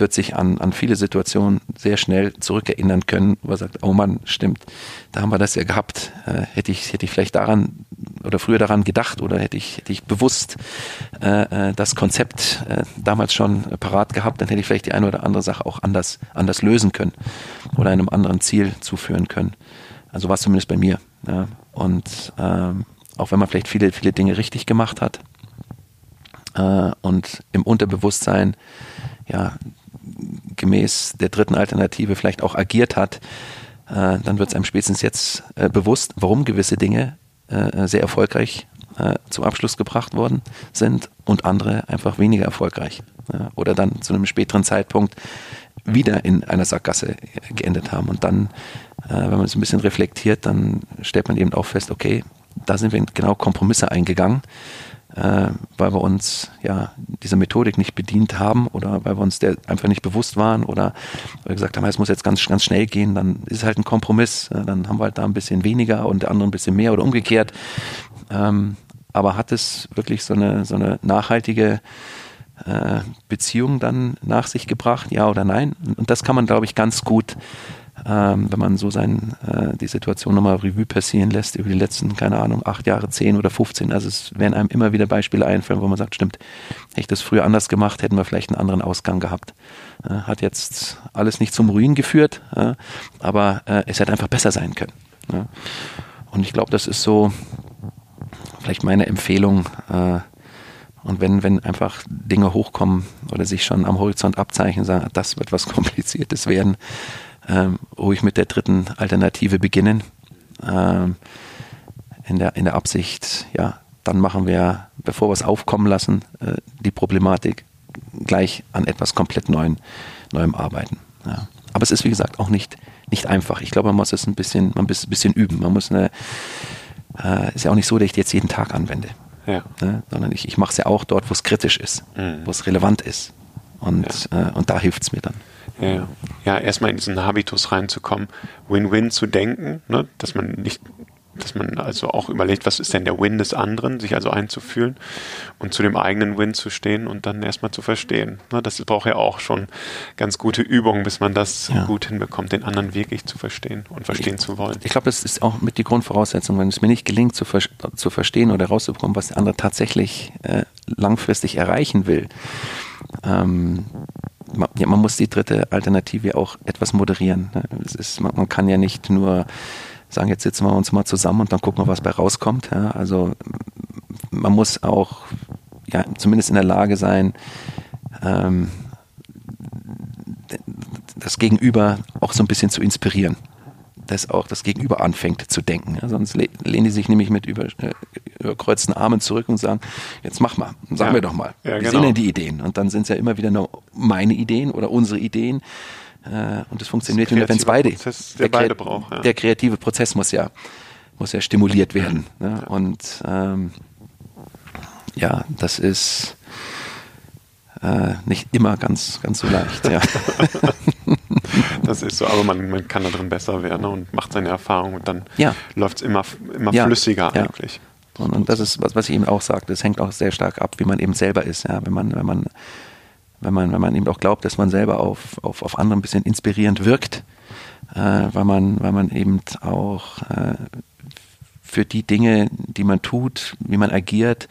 wird sich an, an viele Situationen sehr schnell zurückerinnern können, wo er sagt, oh Mann, stimmt, da haben wir das ja gehabt. Äh, hätte, ich, hätte ich vielleicht daran oder früher daran gedacht oder hätte ich, hätte ich bewusst äh, äh das Konzept äh, damals schon parat gehabt, dann hätte ich vielleicht die eine oder andere Sache auch anders, anders lösen können oder einem anderen Ziel zuführen können. Also war es zumindest bei mir. Ja. Und ähm, auch wenn man vielleicht viele, viele Dinge richtig gemacht hat äh, und im Unterbewusstsein ja gemäß der dritten Alternative vielleicht auch agiert hat, äh, dann wird es einem spätestens jetzt äh, bewusst, warum gewisse Dinge äh, sehr erfolgreich äh, zum Abschluss gebracht worden sind und andere einfach weniger erfolgreich oder dann zu einem späteren Zeitpunkt wieder in einer Sackgasse geendet haben. Und dann, äh, wenn man es ein bisschen reflektiert, dann stellt man eben auch fest, okay, da sind wir genau Kompromisse eingegangen äh, weil wir uns ja dieser Methodik nicht bedient haben oder weil wir uns der einfach nicht bewusst waren oder weil wir gesagt haben, es muss jetzt ganz, ganz schnell gehen, dann ist es halt ein Kompromiss. Äh, dann haben wir halt da ein bisschen weniger und der andere ein bisschen mehr oder umgekehrt. Ähm, aber hat es wirklich so eine, so eine nachhaltige äh, Beziehung dann nach sich gebracht, ja oder nein? Und das kann man, glaube ich, ganz gut ähm, wenn man so sein, äh, die Situation nochmal Revue passieren lässt über die letzten, keine Ahnung, acht Jahre, zehn oder 15. Also es werden einem immer wieder Beispiele einfallen, wo man sagt, stimmt, hätte ich das früher anders gemacht, hätten wir vielleicht einen anderen Ausgang gehabt. Äh, hat jetzt alles nicht zum Ruin geführt, äh, aber äh, es hätte einfach besser sein können. Ja. Und ich glaube, das ist so vielleicht meine Empfehlung, äh, und wenn, wenn einfach Dinge hochkommen oder sich schon am Horizont abzeichnen, sagen, das wird was Kompliziertes werden, ähm, ruhig mit der dritten Alternative beginnen. Ähm, in, der, in der Absicht, ja, dann machen wir, bevor wir es aufkommen lassen, äh, die Problematik gleich an etwas komplett Neuem, Neuem arbeiten. Ja. Aber es ist, wie gesagt, auch nicht, nicht einfach. Ich glaube, man muss es ein bisschen, man muss ein bisschen üben. Man muss eine, äh, ist ja auch nicht so, dass ich die jetzt jeden Tag anwende. Ja. Ne? Sondern ich, ich mache es ja auch dort, wo es kritisch ist, mhm. wo es relevant ist. Und, ja. äh, und da hilft es mir dann. Ja, ja, erstmal in diesen Habitus reinzukommen, Win-Win zu denken, ne? dass man nicht, dass man also auch überlegt, was ist denn der Win des anderen, sich also einzufühlen und zu dem eigenen Win zu stehen und dann erstmal zu verstehen. Ne? Das braucht ja auch schon ganz gute Übungen, bis man das ja. gut hinbekommt, den anderen wirklich zu verstehen und verstehen ich, zu wollen. Ich glaube, das ist auch mit die Grundvoraussetzung, wenn es mir nicht gelingt, zu, ver zu verstehen oder herauszubekommen, was der andere tatsächlich äh, langfristig erreichen will. Ähm, man, ja, man muss die dritte Alternative auch etwas moderieren. Ne? Ist, man, man, kann ja nicht nur sagen, jetzt sitzen wir uns mal zusammen und dann gucken wir, was bei rauskommt. Ja? Also man muss auch ja, zumindest in der Lage sein, ähm, das Gegenüber auch so ein bisschen zu inspirieren dass auch das Gegenüber anfängt zu denken. Ja, sonst lehnen die sich nämlich mit über, äh, überkreuzten Armen zurück und sagen, jetzt mach mal, sagen ja. wir doch mal. Ja, Wie genau. sind denn die Ideen? Und dann sind es ja immer wieder nur meine Ideen oder unsere Ideen. Äh, und das funktioniert nur, wenn es beide, Prozess, der, der, beide braucht, ja. der kreative Prozess muss ja, muss ja stimuliert werden. Ne? Und ähm, ja, das ist äh, nicht immer ganz, ganz so leicht. Ja. das ist so, aber man, man kann da drin besser werden und macht seine Erfahrung und dann ja. läuft es immer, immer ja. flüssiger ja. eigentlich. Und, und, das ist, was, was ich eben auch sagte, das hängt auch sehr stark ab, wie man eben selber ist. Ja? Wenn man, wenn man, wenn man, wenn man eben auch glaubt, dass man selber auf, auf, auf andere ein bisschen inspirierend wirkt, äh, weil man, weil man eben auch äh, für die Dinge, die man tut, wie man agiert,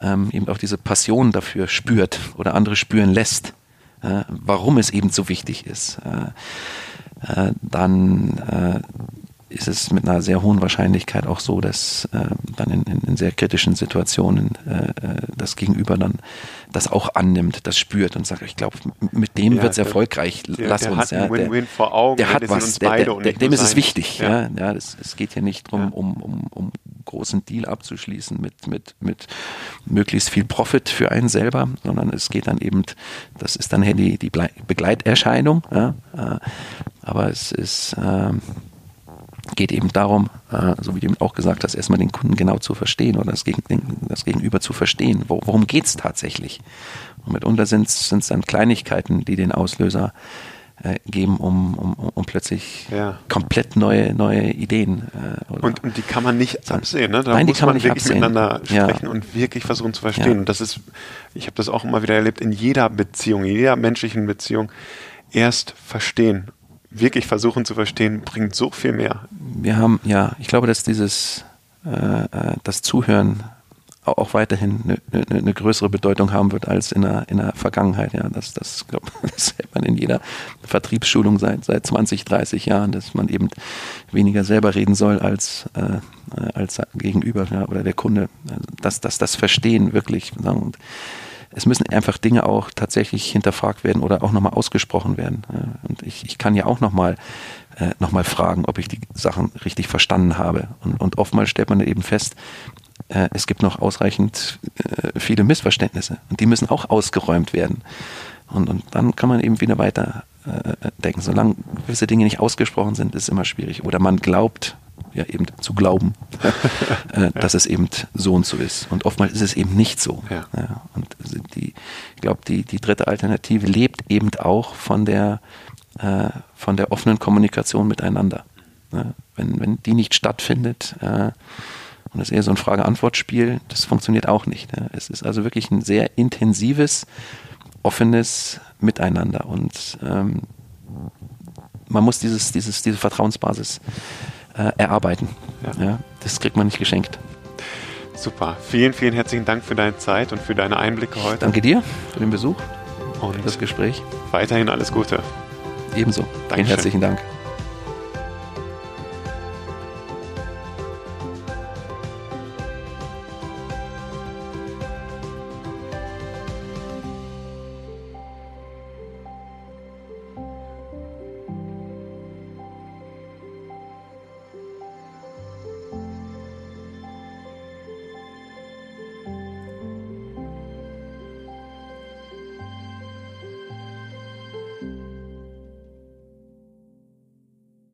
ähm, eben auch diese Passion dafür spürt oder andere spüren lässt, äh, warum es eben so wichtig ist, äh, äh, dann äh, ist es mit einer sehr hohen Wahrscheinlichkeit auch so, dass äh, dann in, in, sehr kritischen Situationen äh, äh, das Gegenüber dann das auch annimmt, das spürt und sagt, ich glaube, mit dem ja, wird es erfolgreich, der, lass der uns. Hat ja, Win -win der, vor Augen, der hat was, der, der, dem ist es wichtig. Ja. Ja, das, es geht hier nicht darum, um, um, um großen Deal abzuschließen mit, mit, mit möglichst viel Profit für einen selber, sondern es geht dann eben, das ist dann die, die Begleiterscheinung, ja, äh, aber es ist, äh, geht eben darum, äh, so wie du eben auch gesagt hast, erstmal den Kunden genau zu verstehen oder das, Gegen das Gegenüber zu verstehen. Wo, worum geht es tatsächlich? Und mitunter sind es dann Kleinigkeiten, die den Auslöser äh, geben, um, um, um plötzlich ja. komplett neue, neue Ideen. Äh, und, und die kann man nicht absehen. Ne? Da Nein, muss man, man wirklich absehen. miteinander sprechen ja. und wirklich versuchen zu verstehen. Ja. Und das ist, ich habe das auch immer wieder erlebt, in jeder Beziehung, in jeder menschlichen Beziehung, erst verstehen, wirklich versuchen zu verstehen, bringt so viel mehr. Wir haben, ja, ich glaube, dass dieses, äh, äh das Zuhören auch weiterhin eine, eine, eine, größere Bedeutung haben wird als in der, in der Vergangenheit. Ja, das, das, glaub, das hält man in jeder Vertriebsschulung seit, seit 20, 30 Jahren, dass man eben weniger selber reden soll als, äh, als Gegenüber ja, oder der Kunde. Also dass das, das Verstehen wirklich. Und es müssen einfach Dinge auch tatsächlich hinterfragt werden oder auch nochmal ausgesprochen werden. Und ich, ich kann ja auch nochmal äh, noch fragen, ob ich die Sachen richtig verstanden habe. Und, und oftmals stellt man eben fest, äh, es gibt noch ausreichend äh, viele Missverständnisse und die müssen auch ausgeräumt werden. Und, und dann kann man eben wieder weiter denken. Solange gewisse Dinge nicht ausgesprochen sind, ist es immer schwierig. Oder man glaubt, ja eben zu glauben, äh, dass es eben so und so ist. Und oftmals ist es eben nicht so. Ja. Ja, und die, ich glaube, die, die dritte Alternative lebt eben auch von der, äh, von der offenen Kommunikation miteinander. Ja, wenn, wenn die nicht stattfindet, äh, und das ist eher so ein Frage-Antwort-Spiel, das funktioniert auch nicht. Ne? Es ist also wirklich ein sehr intensives, offenes Miteinander und ähm, man muss dieses, dieses, diese Vertrauensbasis äh, erarbeiten. Ja. ja. das kriegt man nicht geschenkt. Super. Vielen, vielen herzlichen Dank für deine Zeit und für deine Einblicke heute. Danke dir für den Besuch und das Gespräch. Weiterhin alles Gute. Ebenso. Dankeschön. Vielen herzlichen Dank.